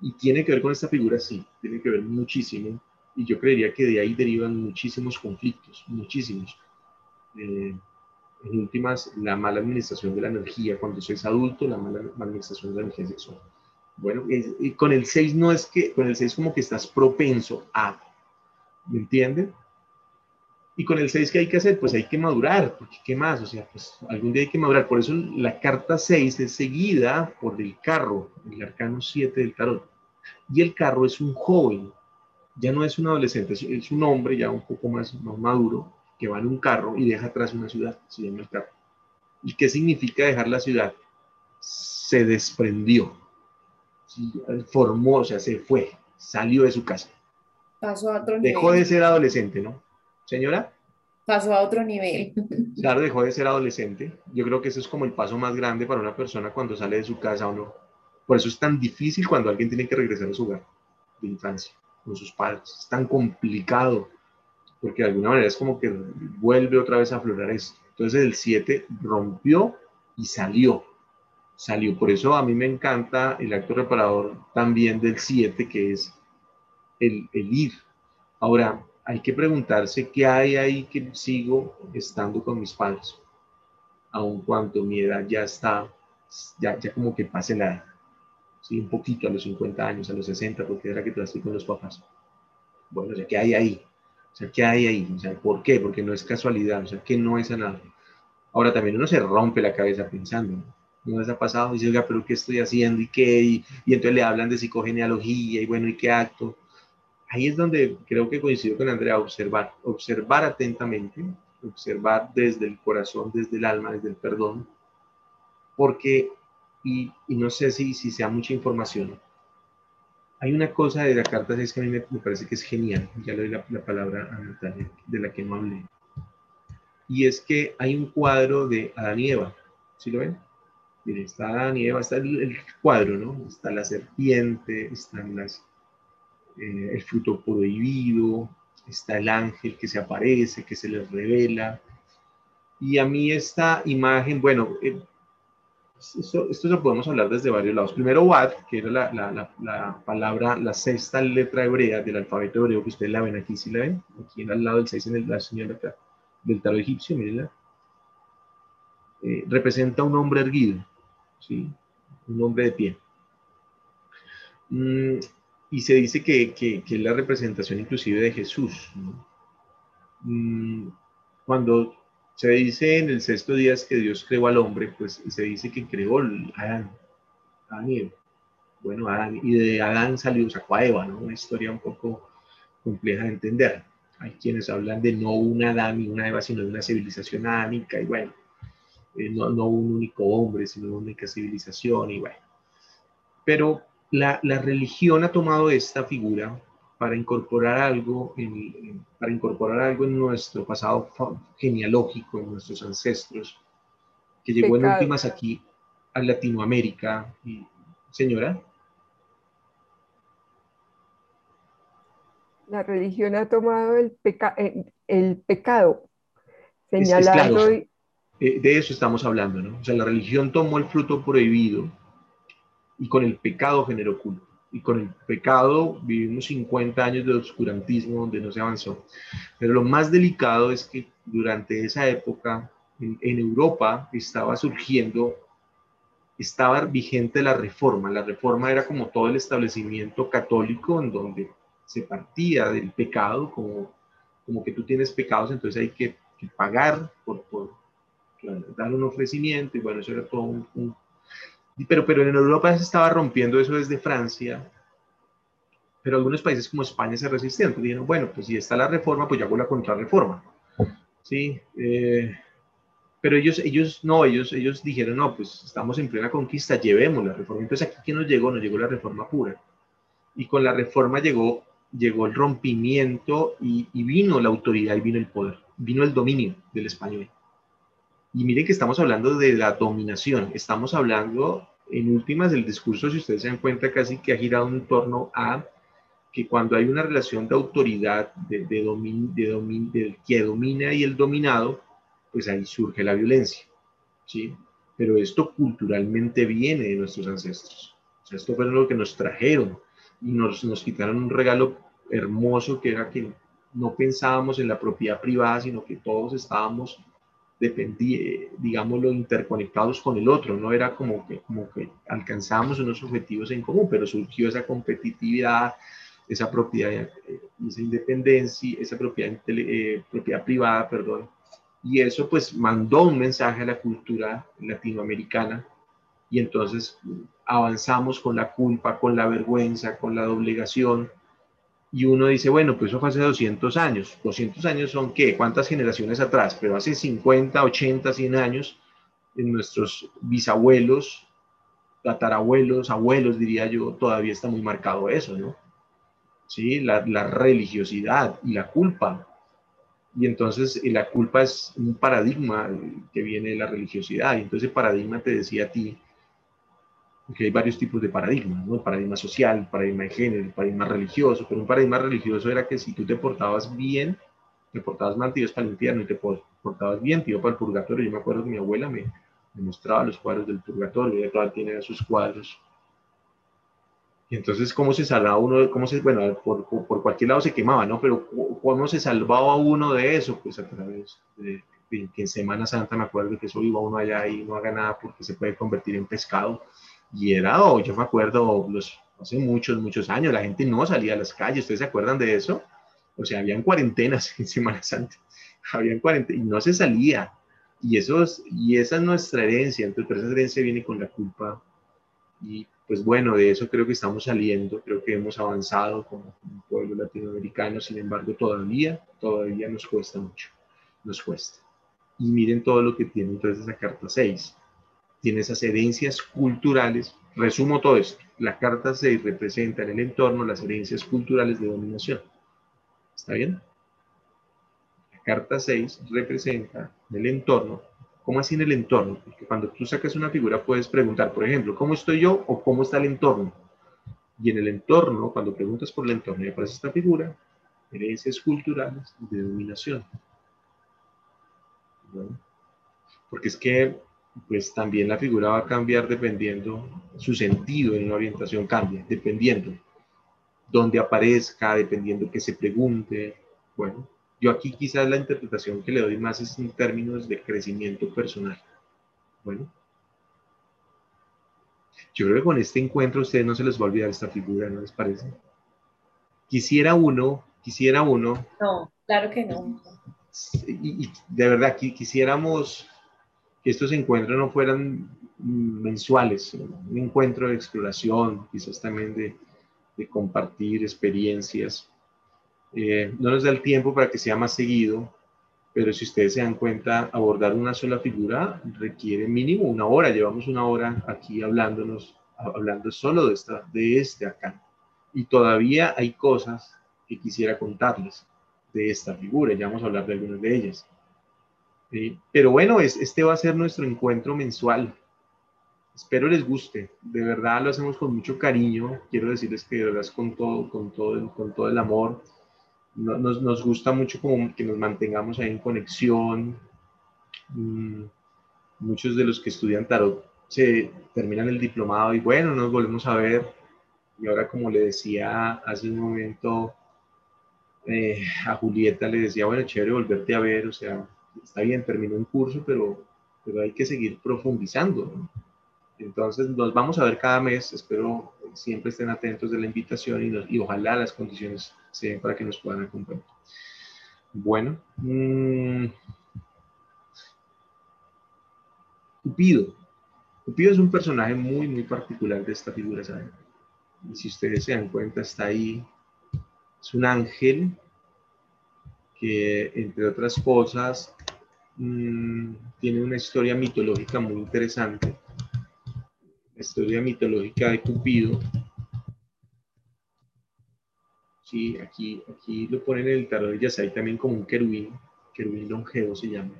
Y tiene que ver con esta figura, sí, tiene que ver muchísimo. Y yo creería que de ahí derivan muchísimos conflictos, muchísimos. Eh, en últimas, la mala administración de la energía, cuando se es adulto, la mala administración de la energía sexual. Bueno, y con el 6 no es que, con el 6 como que estás propenso a, ¿me entienden? Y con el 6, ¿qué hay que hacer? Pues hay que madurar, porque ¿qué más? O sea, pues algún día hay que madurar. Por eso la carta 6 es seguida por el carro, el arcano 7 del tarot y el carro es un joven, ya no es un adolescente, es, un hombre ya un poco más, maduro que va en un carro y deja atrás una ciudad, se llama el carro. ¿Y qué significa dejar la ciudad? Se desprendió, formó, o sea, se fue, salió de su casa. Pasó a otro nivel. Dejó de ser adolescente, ¿no? Señora. Pasó a otro nivel. Claro, dejó de ser adolescente. Yo creo que eso es como el paso más grande para una persona cuando sale de su casa o no por eso es tan difícil cuando alguien tiene que regresar a su hogar de infancia con sus padres. Es tan complicado, porque de alguna manera es como que vuelve otra vez a aflorar esto. Entonces el 7 rompió y salió. Salió. Por eso a mí me encanta el acto reparador también del 7, que es el, el ir. Ahora, hay que preguntarse qué hay ahí que sigo estando con mis padres, aun cuando mi edad ya está, ya, ya como que pase la edad. ¿sí? un poquito a los 50 años, a los 60, porque era que te estoy con los papás. Bueno, o sea, ¿qué hay ahí? O sea, ¿qué hay ahí? O sea, ¿por qué? Porque no es casualidad, o sea, que no es nada. Ahora también uno se rompe la cabeza pensando, ¿no? les ha pasado? Dice, oiga, pero ¿qué estoy haciendo? ¿Y qué? Y, y entonces le hablan de psicogenealogía y bueno, ¿y qué acto? Ahí es donde creo que coincido con Andrea, observar, observar atentamente, observar desde el corazón, desde el alma, desde el perdón, porque y, no sé si, si sea mucha información. Hay una cosa de la carta 6 que a mí me, parece que es genial, ya le doy la, palabra a Natalia, de la que no hablé. Y es que hay un cuadro de Adán y Eva, ¿sí lo ven? Miren, está Adán y Eva, está el, cuadro, ¿no? Está la serpiente, están las, eh, el fruto prohibido, está el ángel que se aparece, que se les revela. Y a mí esta imagen, bueno, eh, esto, esto lo podemos hablar desde varios lados. Primero, Wat, que era la, la, la, palabra, la sexta letra hebrea del alfabeto hebreo, que ustedes la ven aquí, ¿sí la ven? Aquí al lado del 6 en el, la señal del tarot egipcio, mirenla. Eh, representa un hombre erguido, ¿sí? Un hombre de pie. Mm, y se dice que, que, que, es la representación inclusive de Jesús. ¿no? Mm, cuando se dice en el sexto día que Dios creó al hombre, pues se dice que creó a Adán. Bueno, Adán, y de Adán salió, sacó a Eva, ¿no? Una historia un poco compleja de entender. hay quienes hablan de no una Adán y una Eva, sino de una civilización ánica, y bueno, eh, no, no, un único hombre, sino una única civilización, y bueno. Pero la, la religión ha tomado esta figura para incorporar algo en, para incorporar algo en nuestro pasado genealógico, en nuestros ancestros, que llegó en últimas aquí a Latinoamérica. Y, señora. La religión ha tomado el, eh, el pecado, señalando... Eh, de eso estamos hablando, ¿no? O sea, la religión tomó el fruto prohibido y con el pecado generó culto y con el pecado vivimos 50 años de oscurantismo donde no se avanzó. Pero lo más delicado es que durante esa época en, Europa estaba surgiendo, estaba vigente la reforma. La reforma era como todo el establecimiento católico en donde se partía del pecado, como, como que tú tienes pecados, entonces hay que, pagar por, por, dar un ofrecimiento y bueno, eso era todo un pero, pero en Europa se estaba rompiendo eso desde Francia, pero algunos países como España se resistían. Entonces dijeron, bueno, pues si está la reforma, pues yo hago la contrarreforma. Sí, eh, pero ellos, ellos no, ellos, ellos dijeron, no, pues estamos en plena conquista, llevemos la reforma. Entonces aquí que nos llegó, nos llegó la reforma pura. Y con la reforma llegó, llegó el rompimiento y, y vino la autoridad y vino el poder, vino el dominio del español. Y miren que estamos hablando de la dominación, estamos hablando en últimas del discurso, si ustedes se dan cuenta, casi que ha girado en torno a que cuando hay una relación de autoridad, de, de, de del que domina y el dominado, pues ahí surge la violencia, ¿sí? Pero esto culturalmente viene de nuestros ancestros. O sea, esto fue lo que nos trajeron y nos, nos quitaron un regalo hermoso que era que no pensábamos en la propiedad privada, sino que todos estábamos dependía, digámoslo, interconectados con el otro, no era como que, como que alcanzábamos unos objetivos en común, pero surgió esa competitividad, esa propiedad, eh, esa independencia, esa propiedad, eh, propiedad privada, perdón, y eso pues mandó un mensaje a la cultura latinoamericana. Y entonces avanzamos con la culpa, con la vergüenza, con la doblegación, y uno dice, bueno, pues eso fue hace 200 años. 200 años son qué? ¿Cuántas generaciones atrás? Pero hace 50, 80, 100 años, en nuestros bisabuelos, tatarabuelos, abuelos, diría yo, todavía está muy marcado eso, ¿no? Sí, la, religiosidad y la culpa. Y entonces la culpa es un paradigma que viene de la religiosidad. Y entonces el paradigma te decía a ti, porque hay varios tipos de paradigmas, ¿no? El paradigma social, paradigma de género, paradigma religioso, pero un paradigma religioso era que si tú te portabas bien, te portabas mal, te ibas para el infierno, y te portabas bien, te ibas para el purgatorio. Yo me acuerdo que mi abuela me, me mostraba los cuadros del purgatorio, ella todavía tiene sus cuadros. Y entonces, ¿cómo se salvaba uno? ¿Cómo se, bueno, por, por, cualquier lado se quemaba, ¿no? Pero ¿cómo se salvaba uno de eso? Pues a través de, que en Semana Santa me acuerdo que eso iba uno allá y no haga nada porque se puede convertir en pescado y era, oh, yo me acuerdo, los, hace muchos, muchos años, la gente no salía a las calles, ¿ustedes se acuerdan de eso? O sea, habían cuarentenas en Semana Santa, habían cuarentenas y no se salía. Y, eso y esa es nuestra herencia, entonces esa herencia viene con la culpa. Y pues bueno, de eso creo que estamos saliendo, creo que hemos avanzado como un pueblo latinoamericano, sin embargo todavía, todavía nos cuesta mucho, nos cuesta. Y miren todo lo que tiene entonces esa carta 6 tiene esas herencias culturales. Resumo todo esto. La carta 6 representa en el entorno las herencias culturales de dominación. ¿Está bien? La carta 6 representa en el entorno. ¿Cómo así en el entorno? Porque cuando tú sacas una figura puedes preguntar, por ejemplo, ¿cómo estoy yo o cómo está el entorno? Y en el entorno, cuando preguntas por el entorno y aparece esta figura, herencias culturales de dominación. Porque es que pues también la figura va a cambiar dependiendo, su sentido en una orientación cambia, dependiendo dónde aparezca, dependiendo que se pregunte. Bueno, yo aquí quizás la interpretación que le doy más es en términos de crecimiento personal. Bueno, yo creo que con este encuentro a ustedes no se les va a olvidar esta figura, ¿no les parece? Quisiera uno, quisiera uno. No, claro que no. Y, y de verdad, quisiéramos que estos encuentros no fueran mensuales, un encuentro de exploración, quizás también de, compartir experiencias, Eh, no nos da el tiempo para que sea más seguido, pero si ustedes se dan cuenta, abordar una sola figura requiere mínimo una hora. Llevamos una hora aquí hablándonos, hablando solo de, esta, de este acá. Y todavía hay cosas que quisiera contarles de esta figura. Ya vamos a hablar de algunas de ellas. Pero bueno, es, este va a ser nuestro encuentro mensual. Espero les guste. De verdad lo hacemos con mucho cariño. Quiero decirles que de verdad es con todo, con todo, el amor nos, gusta mucho que nos mantengamos ahí en conexión. Mm, muchos de los que estudian tarot se terminan el diplomado y bueno, nos volvemos a ver. Y ahora, como le decía hace un momento eh, a Julieta, le decía, bueno, chévere volverte a ver, o sea, está bien, terminó un curso, pero, pero hay que seguir profundizando. Entonces, nos vamos a ver cada mes, espero siempre estén atentos de la invitación y, ojalá las condiciones sean para que nos puedan acompañar. Bueno, mmm, Cupido. Cupido es un personaje muy, muy particular de esta figura, ¿saben? Si ustedes se dan cuenta, está ahí. Es un ángel que, entre otras cosas, mmm, tiene una historia mitológica muy interesante historia mitológica de Cupido. Sí, aquí, aquí lo ponen en el tarot de Yasai también como un querubín, querubín longevo se llama.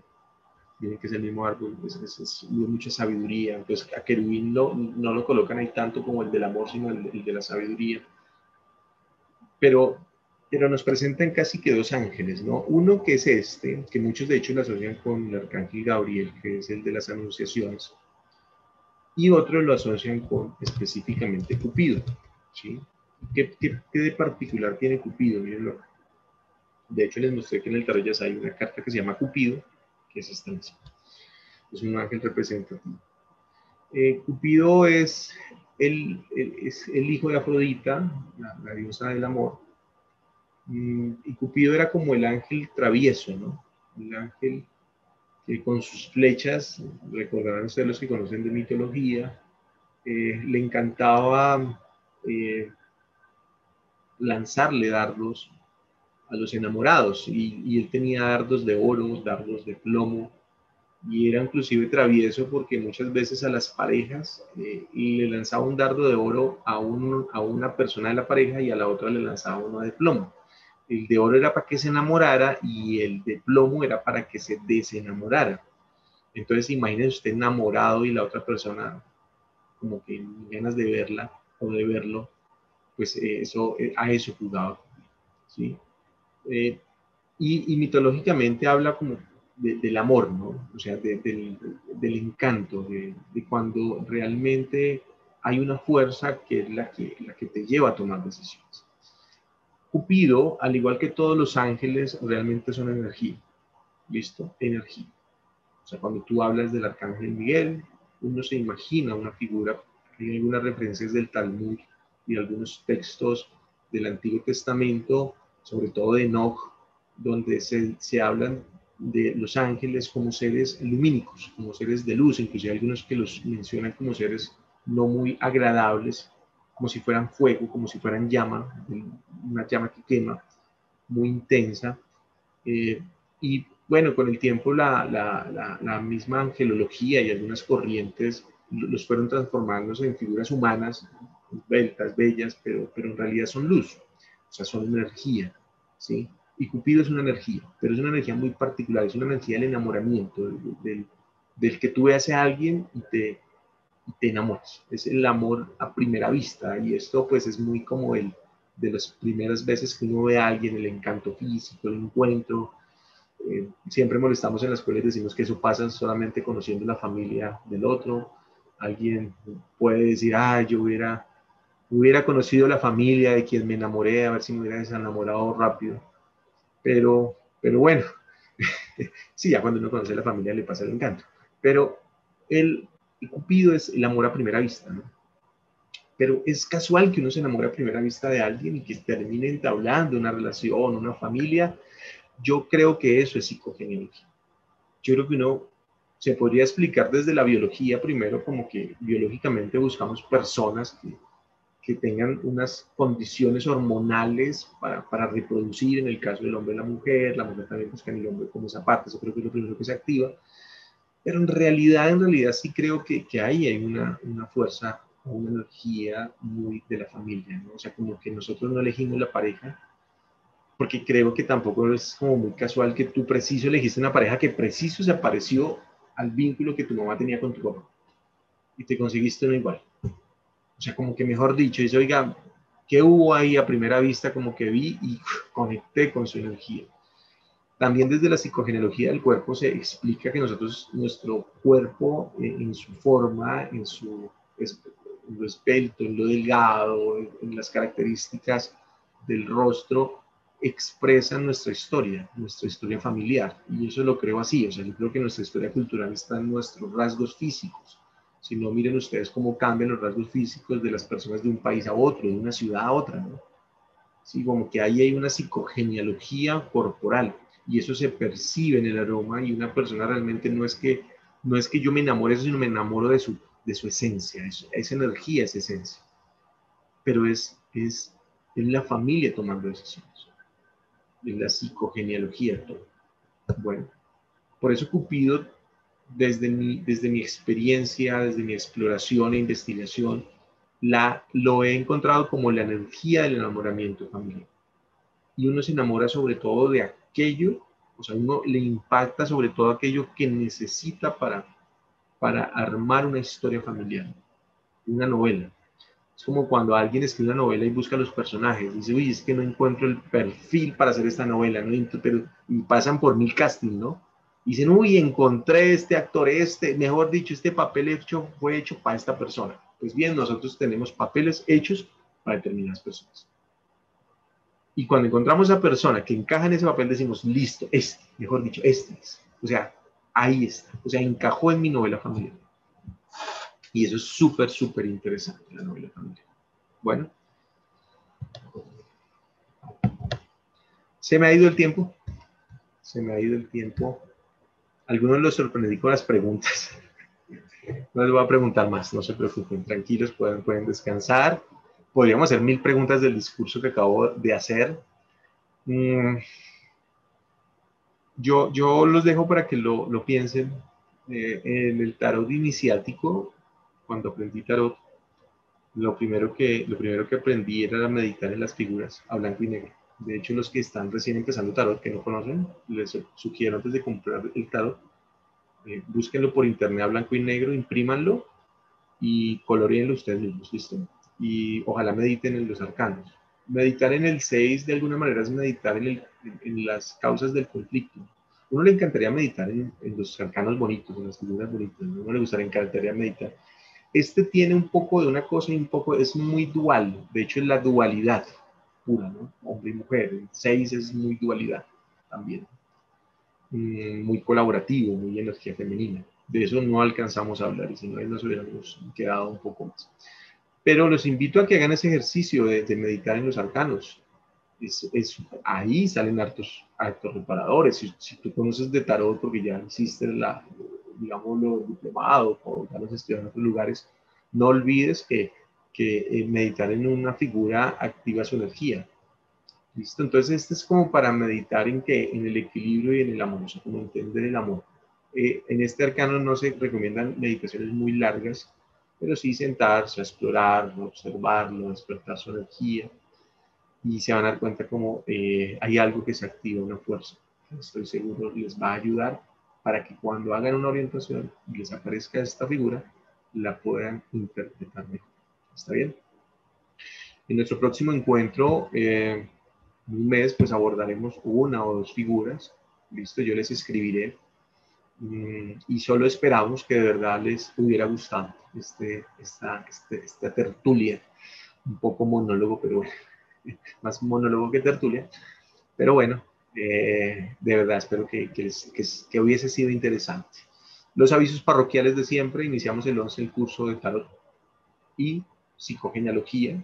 Miren que es el mismo árbol, es, es, mucha sabiduría. Entonces a querubín no lo colocan ahí tanto como el del amor, sino el, de la sabiduría. Pero, pero nos presentan casi que dos ángeles, ¿no? Uno que es este, que muchos de hecho lo asocian con el arcángel Gabriel, que es el de las anunciaciones y otros lo asocian con específicamente Cupido. ¿sí? ¿Qué, de particular tiene Cupido? Mirenlo. De hecho, les mostré que en el tarot ya hay una carta que se llama Cupido, que es esta misma. Es un ángel representativo. Eh, Cupido es el, es el, hijo de Afrodita, la, diosa del amor. Mm, y Cupido era como el ángel travieso, ¿no? El ángel que con sus flechas, recordarán ustedes los que conocen de mitología, eh, le encantaba eh, lanzarle dardos a los enamorados y, él tenía dardos de oro, dardos de plomo y era inclusive travieso porque muchas veces a las parejas eh, le lanzaba un dardo de oro a, un, a una persona de la pareja y a la otra le lanzaba uno de plomo. El de oro era para que se enamorara y el de plomo era para que se desenamorara. Entonces, imagínese usted enamorado y la otra persona como que ganas de verla o de verlo, pues eh, eso, eh, a eso jugaba. ¿sí? Eh, y, mitológicamente habla como del amor, ¿no? O sea, del, encanto, de, cuando realmente hay una fuerza que es que, la que te lleva a tomar decisiones. Cupido, al igual que todos los ángeles, realmente son energía. ¿Listo? Energía. O sea, cuando tú hablas del arcángel Miguel, uno se imagina una figura, hay algunas referencias del Talmud y algunos textos del Antiguo Testamento, sobre todo de Enoch, donde se, se hablan de los ángeles como seres lumínicos, como seres de luz, inclusive algunos que los mencionan como seres no muy agradables, como si fueran fuego, como si fueran llama, una llama que quema, muy intensa. Eh, y bueno, con el tiempo la, la, la, misma angelología y algunas corrientes los fueron transformándose en figuras humanas, beltas, bellas, pero, pero en realidad son luz, o sea, son energía, ¿sí? Y Cupido es una energía, pero es una energía muy particular, es una energía del enamoramiento, del, del que tú veas a alguien y te, y te enamoras. Es el amor a primera vista y esto pues es muy como el de las primeras veces que uno ve a alguien, el encanto físico, el encuentro. Eh, siempre molestamos en la escuela y decimos que eso pasa solamente conociendo la familia del otro. Alguien puede decir, ah, yo hubiera, hubiera conocido la familia de quien me enamoré, a ver si me hubiera desenamorado rápido. Pero, pero bueno, sí, ya cuando uno conoce la familia le pasa el encanto. Pero el, y Cupido es el amor a primera vista, ¿no? Pero es casual que uno se enamore a primera vista de alguien y que termine entablando una relación, una familia. Yo creo que eso es psicogenealogía. Yo creo que uno se podría explicar desde la biología primero como que biológicamente buscamos personas que, tengan unas condiciones hormonales para, para, reproducir, en el caso del hombre y la mujer, la mujer también busca en el hombre como esa parte, eso creo que es lo primero que se activa, pero en realidad, en realidad sí creo que, que ahí hay una, una fuerza, una energía muy de la familia, ¿no? O sea, como que nosotros no elegimos la pareja, porque creo que tampoco es como muy casual que tú preciso elegiste una pareja que preciso se apareció al vínculo que tu mamá tenía con tu papá y te conseguiste uno igual. O sea, como que mejor dicho, dice, oiga, ¿qué hubo ahí a primera vista? Como que vi y conecté con su energía. También desde la psicogenealogía del cuerpo se explica que nosotros, nuestro cuerpo eh, en su forma, en su en lo esbelto, en lo delgado, en las características del rostro, expresan nuestra historia, nuestra historia familiar. Y eso lo creo así, o sea, yo creo que nuestra historia cultural está en nuestros rasgos físicos. Si no, miren ustedes cómo cambian los rasgos físicos de las personas de un país a otro, de una ciudad a otra, ¿no? Sí, como que ahí hay una psicogenealogía corporal y eso se percibe en el aroma y una persona realmente no es que, no es que yo me enamore sino me enamoro de su, de su esencia, es, esa energía es esencia. Pero es, es, es la familia tomando decisiones en la psicogenealogía todo. Bueno, por eso Cupido, desde mi, desde mi experiencia, desde mi exploración e investigación, la, lo he encontrado como la energía del enamoramiento familiar. Y uno se enamora sobre todo de aquello, o sea, uno le impacta sobre todo aquello que necesita para, para armar una historia familiar, una novela. Es como cuando alguien escribe una novela y busca los personajes. Dice, uy, es que no encuentro el perfil para hacer esta novela, ¿no? Pero, y pasan por mil castings, ¿no? Dicen, uy, encontré este actor, este, mejor dicho, este papel hecho fue hecho para esta persona. Pues bien, nosotros tenemos papeles hechos para determinadas personas. Y cuando encontramos a persona que encaja en ese papel, decimos, listo, este, mejor dicho, este es. O sea, ahí está. O sea, encajó en mi novela familiar. Y eso es súper, súper interesante, la novela familiar. Bueno. Se me ha ido el tiempo. Se me ha ido el tiempo. Algunos los sorprendí con las preguntas. No les voy a preguntar más, no se preocupen, tranquilos, pueden, pueden descansar. Podríamos hacer mil preguntas del discurso que acabo de hacer. Mm. Yo, yo los dejo para que lo, lo piensen. Eh, en el tarot iniciático cuando aprendí tarot, lo primero, que, lo primero que aprendí era meditar en las figuras a blanco y negro. De hecho, los que están recién empezando tarot, que no conocen, les sugiero antes de comprar el tarot, eh, búsquenlo por internet a blanco y negro, imprímanlo y coloreenlo ustedes mismos, ¿listo? Y ojalá mediten en los arcanos. Meditar en el 6 de alguna manera es meditar en, el, en, las causas del conflicto. Uno le encantaría meditar en, en, los arcanos bonitos, en las figuras bonitas. A uno le gustaría, encantaría meditar este tiene un poco de una cosa y un poco, es muy dual, de hecho es la dualidad pura, ¿no? Hombre y mujer, el 6 es muy dualidad también, mm, muy colaborativo, muy energía femenina. De eso no alcanzamos a hablar y si no, nos hubiéramos quedado un poco más. Pero los invito a que hagan ese ejercicio de, meditar en los arcanos. Es, ahí salen hartos, hartos reparadores. Si, si, tú conoces de tarot porque ya hiciste la, digámoslo, diplomado o ya los estudiado en otros lugares, no olvides que, que eh, meditar en una figura activa su energía. ¿Listo? Entonces, este es como para meditar en que en el equilibrio y en el amor, o sea, como entender el amor. Eh, en este arcano no se recomiendan meditaciones muy largas, pero sí sentarse, a explorarlo, observarlo, despertar su energía y se van a dar cuenta como eh, hay algo que se activa, una fuerza. Estoy seguro les va a ayudar para que cuando hagan una orientación y les aparezca esta figura, la puedan interpretar mejor. ¿Está bien? En nuestro próximo encuentro, eh, un mes, pues abordaremos una o dos figuras. Listo, yo les escribiré. Mm, y solo esperamos que de verdad les hubiera gustado este, esta, este, esta tertulia. Un poco monólogo, pero más monólogo que tertulia. Pero bueno, eh, de verdad, espero que, que, hubiese sido interesante. Los avisos parroquiales de siempre, iniciamos el 11 el curso de tarot y psicogenealogía.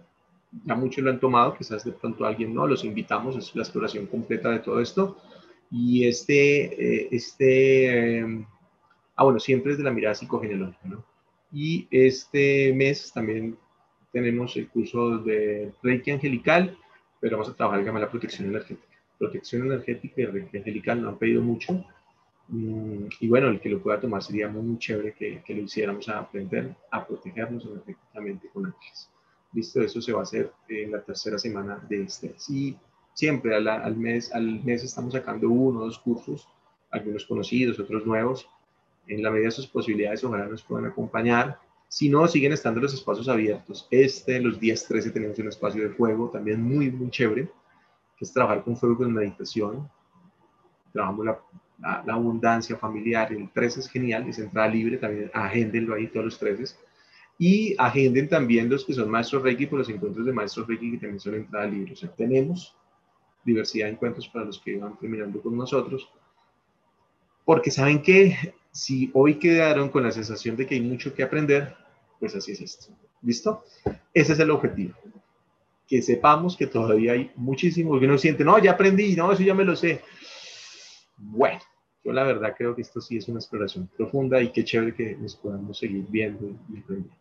Ya muchos lo han tomado, quizás de pronto alguien no, los invitamos, es la exploración completa de todo esto. Y este, eh, este, eh, ah bueno, siempre es de la mirada psicogenealógica, ¿no? Y este mes también tenemos el curso de Reiki Angelical, pero vamos a trabajar el la protección energética. Protección energética y Reiki Angelical nos han pedido mucho. Mm, y bueno, el que lo pueda tomar sería muy, chévere que, que, lo hiciéramos a aprender a protegernos energéticamente con ángeles. Listo, eso se va a hacer en la tercera semana de este. Y siempre al, mes, al mes estamos sacando uno o dos cursos, algunos conocidos, otros nuevos. En la medida de sus posibilidades, ojalá nos puedan acompañar. Si no, siguen estando los espacios abiertos. Este, los días 13, tenemos un espacio de fuego, también muy, muy chévere, que es trabajar con fuego con meditación. Trabajamos la, la, la abundancia familiar. El 13 es genial, es entrada libre, también agéndenlo ahí todos los 13 y agenden también los que son maestros Reiki por los encuentros de maestros Reiki que también son entrada libre. O sea, tenemos diversidad de encuentros para los que van terminando con nosotros. Porque saben que si hoy quedaron con la sensación de que hay mucho que aprender, pues así es esto. ¿Listo? Ese es el objetivo. Que sepamos que todavía hay muchísimo, que uno siente, no, ya aprendí, no, eso ya me lo sé. Bueno, yo la verdad creo que esto sí es una exploración profunda y qué chévere que nos podamos seguir viendo y aprendiendo.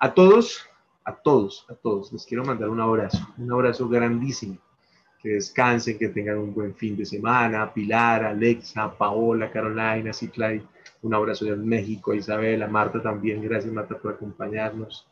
A todos, a todos, a todos, les quiero mandar un abrazo, un abrazo grandísimo. Que descansen, que tengan un buen fin de semana. Pilar, Alexa, Paola, Carolina, Citlay, un abrazo de México, Isabela, Marta también, gracias Marta por acompañarnos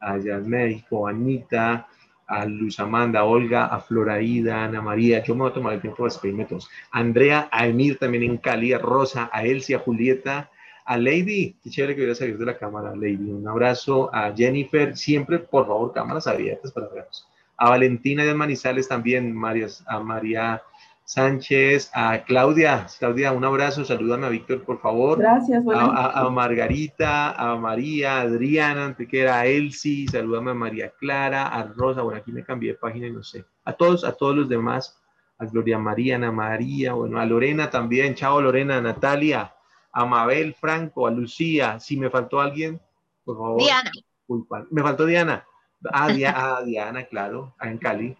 allá en México, Anita, a Luz Amanda, a Olga, a Floraida, a Ana María, yo me voy a tomar el tiempo de despedirme todos. Andrea, a Emir también en Cali, a Rosa, a Elsie, a Julieta, a Lady, qué chévere que voy a salir de la cámara, Lady. Un abrazo a Jennifer, siempre, por favor, cámaras abiertas para vernos. A Valentina de Manizales también, Marias, a María Sánchez, a Claudia, Claudia, un abrazo, salúdame a Víctor, por favor. Gracias, a, a, a, Margarita, a María, a Adriana, Antequera, a Elsie, salúdame a María Clara, a Rosa, bueno, aquí me cambié de página y no sé. A todos, a todos los demás, a Gloria María, Ana María, bueno, a Lorena también, chao Lorena, a Natalia, a Mabel Franco, a Lucía, si me faltó alguien, por favor. Diana. Me faltó Diana. Ah, Dia, ah, Diana, claro, en Cali.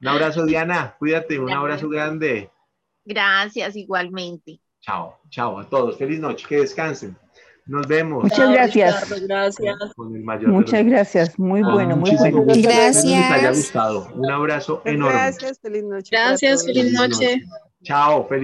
Un abrazo, Diana. Cuídate, un abrazo grande. Gracias, igualmente. Chao, chao a todos. Feliz noche, que descansen. Nos vemos. Muchas gracias. Ricardo, gracias. Con el mayor Muchas los- gracias. Muy Con bueno, muy bueno. gusto. Espero que les haya Gracias. gustado. Un abrazo enorme. Gracias, feliz noche. Gracias, todos. feliz noche. Chao, feliz